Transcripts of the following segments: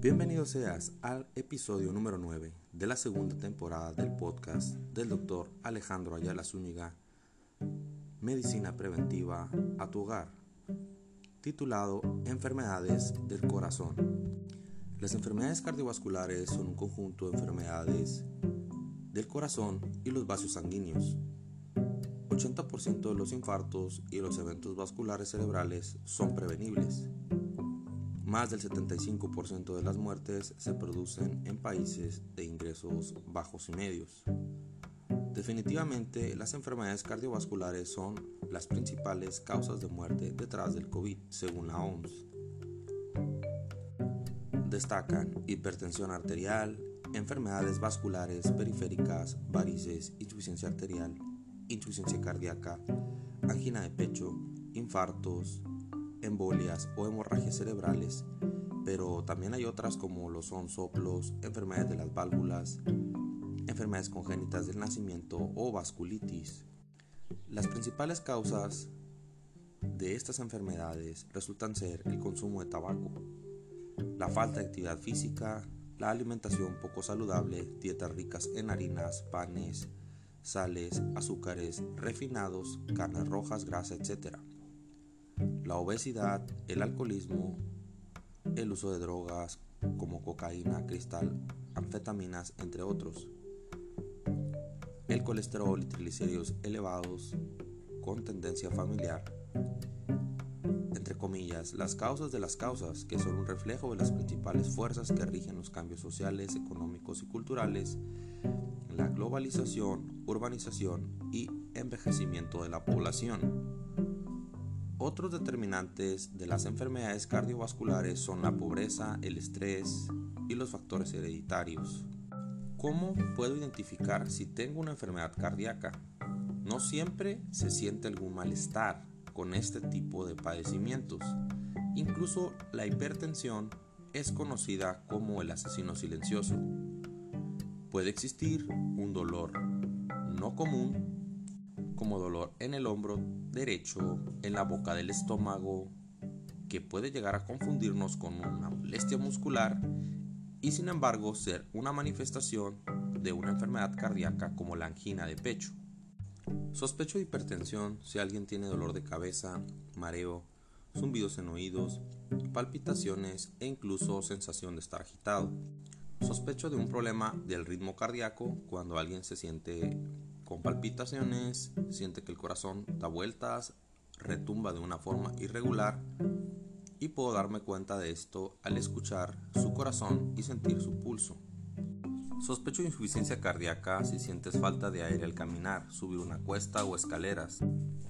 Bienvenido seas al episodio número 9 de la segunda temporada del podcast del doctor Alejandro Ayala Zúñiga, Medicina Preventiva a tu hogar, titulado Enfermedades del Corazón. Las enfermedades cardiovasculares son un conjunto de enfermedades del corazón y los vasos sanguíneos. 80% de los infartos y los eventos vasculares cerebrales son prevenibles. Más del 75% de las muertes se producen en países de ingresos bajos y medios. Definitivamente, las enfermedades cardiovasculares son las principales causas de muerte detrás del COVID, según la OMS. Destacan hipertensión arterial, enfermedades vasculares periféricas, varices, insuficiencia arterial, insuficiencia cardíaca, angina de pecho, infartos, embolias o hemorragias cerebrales, pero también hay otras como lo son soplos, enfermedades de las válvulas, enfermedades congénitas del nacimiento o vasculitis. Las principales causas de estas enfermedades resultan ser el consumo de tabaco, la falta de actividad física, la alimentación poco saludable, dietas ricas en harinas, panes, sales, azúcares, refinados, carnes rojas, grasa, etc la obesidad, el alcoholismo, el uso de drogas como cocaína, cristal, anfetaminas, entre otros, el colesterol y triglicéridos elevados con tendencia familiar, entre comillas, las causas de las causas, que son un reflejo de las principales fuerzas que rigen los cambios sociales, económicos y culturales, la globalización, urbanización y envejecimiento de la población. Otros determinantes de las enfermedades cardiovasculares son la pobreza, el estrés y los factores hereditarios. ¿Cómo puedo identificar si tengo una enfermedad cardíaca? No siempre se siente algún malestar con este tipo de padecimientos. Incluso la hipertensión es conocida como el asesino silencioso. Puede existir un dolor no común como dolor en el hombro derecho, en la boca del estómago, que puede llegar a confundirnos con una molestia muscular y sin embargo ser una manifestación de una enfermedad cardíaca como la angina de pecho. Sospecho de hipertensión si alguien tiene dolor de cabeza, mareo, zumbidos en oídos, palpitaciones e incluso sensación de estar agitado. Sospecho de un problema del ritmo cardíaco cuando alguien se siente con palpitaciones, siente que el corazón da vueltas, retumba de una forma irregular y puedo darme cuenta de esto al escuchar su corazón y sentir su pulso. Sospecho insuficiencia cardíaca si sientes falta de aire al caminar, subir una cuesta o escaleras,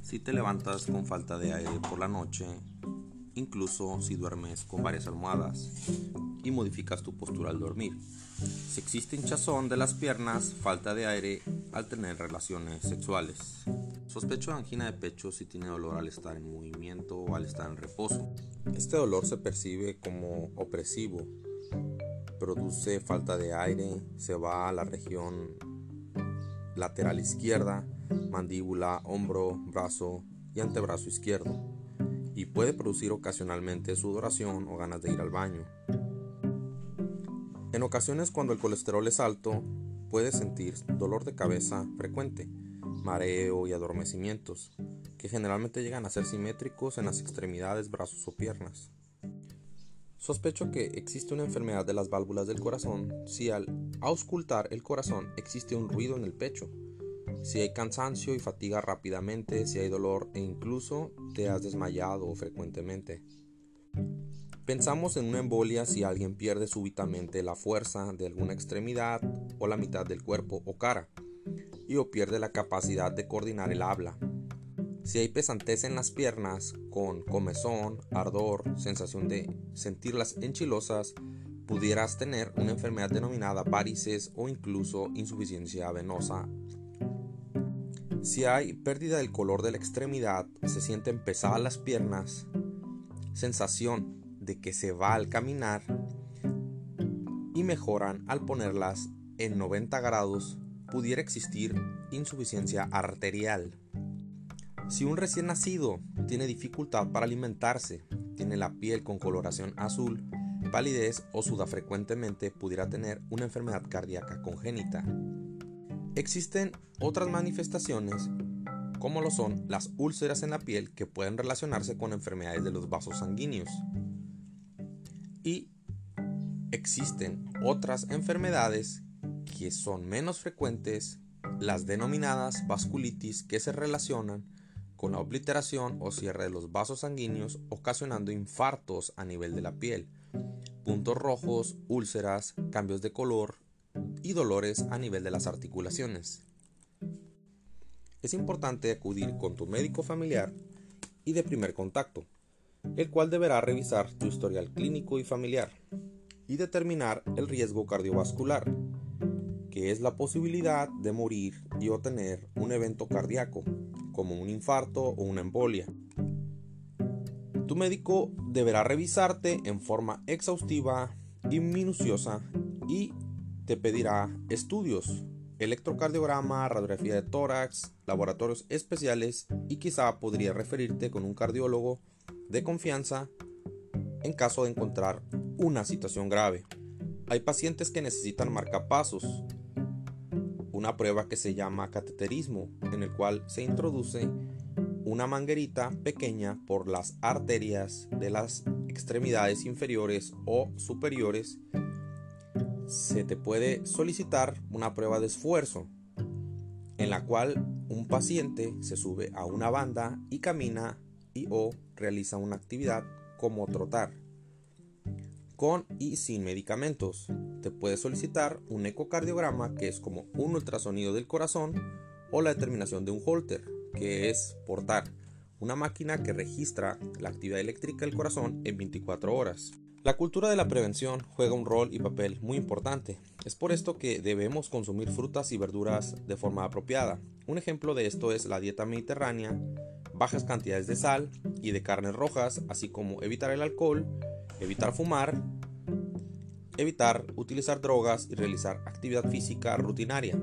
si te levantas con falta de aire por la noche, incluso si duermes con varias almohadas y modificas tu postura al dormir. Si existe hinchazón de las piernas, falta de aire al tener relaciones sexuales. Sospecho angina de pecho si tiene dolor al estar en movimiento o al estar en reposo. Este dolor se percibe como opresivo, produce falta de aire, se va a la región lateral izquierda, mandíbula, hombro, brazo y antebrazo izquierdo, y puede producir ocasionalmente sudoración o ganas de ir al baño. En ocasiones cuando el colesterol es alto, puedes sentir dolor de cabeza frecuente, mareo y adormecimientos, que generalmente llegan a ser simétricos en las extremidades, brazos o piernas. Sospecho que existe una enfermedad de las válvulas del corazón si al auscultar el corazón existe un ruido en el pecho, si hay cansancio y fatiga rápidamente, si hay dolor e incluso te has desmayado frecuentemente. Pensamos en una embolia si alguien pierde súbitamente la fuerza de alguna extremidad o la mitad del cuerpo o cara, y o pierde la capacidad de coordinar el habla. Si hay pesantez en las piernas, con comezón, ardor, sensación de sentirlas enchilosas, pudieras tener una enfermedad denominada varices o incluso insuficiencia venosa. Si hay pérdida del color de la extremidad, se sienten pesadas las piernas, sensación de que se va al caminar y mejoran al ponerlas en 90 grados, pudiera existir insuficiencia arterial. Si un recién nacido tiene dificultad para alimentarse, tiene la piel con coloración azul, palidez o suda frecuentemente, pudiera tener una enfermedad cardíaca congénita. Existen otras manifestaciones como lo son las úlceras en la piel que pueden relacionarse con enfermedades de los vasos sanguíneos. Y existen otras enfermedades que son menos frecuentes, las denominadas vasculitis, que se relacionan con la obliteración o cierre de los vasos sanguíneos, ocasionando infartos a nivel de la piel, puntos rojos, úlceras, cambios de color y dolores a nivel de las articulaciones. Es importante acudir con tu médico familiar y de primer contacto, el cual deberá revisar tu historial clínico y familiar y determinar el riesgo cardiovascular, que es la posibilidad de morir y obtener un evento cardíaco, como un infarto o una embolia. Tu médico deberá revisarte en forma exhaustiva y minuciosa y te pedirá estudios, electrocardiograma, radiografía de tórax, laboratorios especiales y quizá podría referirte con un cardiólogo de confianza en caso de encontrar una situación grave. Hay pacientes que necesitan marcapasos, una prueba que se llama cateterismo, en el cual se introduce una manguerita pequeña por las arterias de las extremidades inferiores o superiores. Se te puede solicitar una prueba de esfuerzo, en la cual un paciente se sube a una banda y camina o realiza una actividad como trotar con y sin medicamentos. Te puede solicitar un ecocardiograma, que es como un ultrasonido del corazón, o la determinación de un holter, que es portar, una máquina que registra la actividad eléctrica del corazón en 24 horas. La cultura de la prevención juega un rol y papel muy importante. Es por esto que debemos consumir frutas y verduras de forma apropiada. Un ejemplo de esto es la dieta mediterránea, bajas cantidades de sal y de carnes rojas, así como evitar el alcohol, evitar fumar, evitar utilizar drogas y realizar actividad física rutinaria,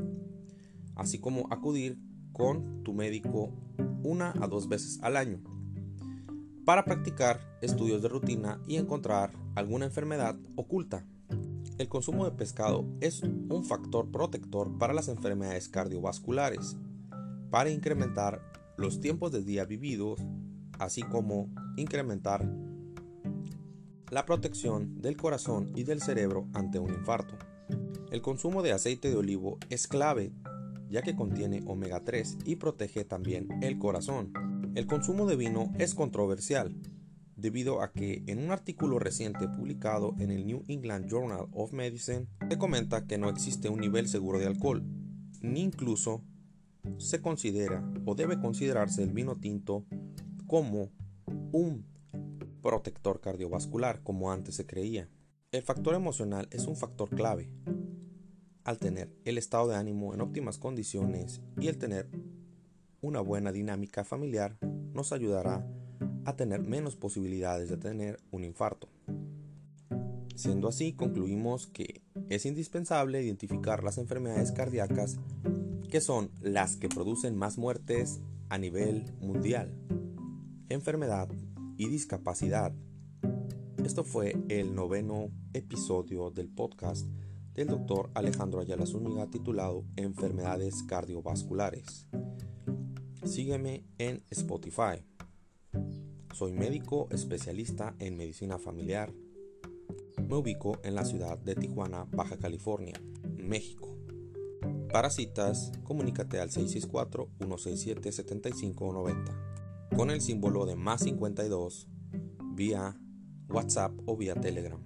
así como acudir con tu médico una a dos veces al año para practicar estudios de rutina y encontrar alguna enfermedad oculta. El consumo de pescado es un factor protector para las enfermedades cardiovasculares, para incrementar los tiempos de día vividos, así como incrementar la protección del corazón y del cerebro ante un infarto. El consumo de aceite de olivo es clave ya que contiene omega 3 y protege también el corazón. El consumo de vino es controversial debido a que en un artículo reciente publicado en el New England Journal of Medicine se comenta que no existe un nivel seguro de alcohol, ni incluso se considera o debe considerarse el vino tinto como un protector cardiovascular como antes se creía. El factor emocional es un factor clave. Al tener el estado de ánimo en óptimas condiciones y el tener una buena dinámica familiar nos ayudará a tener menos posibilidades de tener un infarto. Siendo así, concluimos que es indispensable identificar las enfermedades cardíacas que son las que producen más muertes a nivel mundial. Enfermedad y discapacidad. Esto fue el noveno episodio del podcast del doctor Alejandro Ayala Zúñiga titulado Enfermedades cardiovasculares. Sígueme en Spotify. Soy médico especialista en medicina familiar. Me ubico en la ciudad de Tijuana, Baja California, México. Para citas, comunícate al 664-167-7590 con el símbolo de más 52 vía WhatsApp o vía Telegram.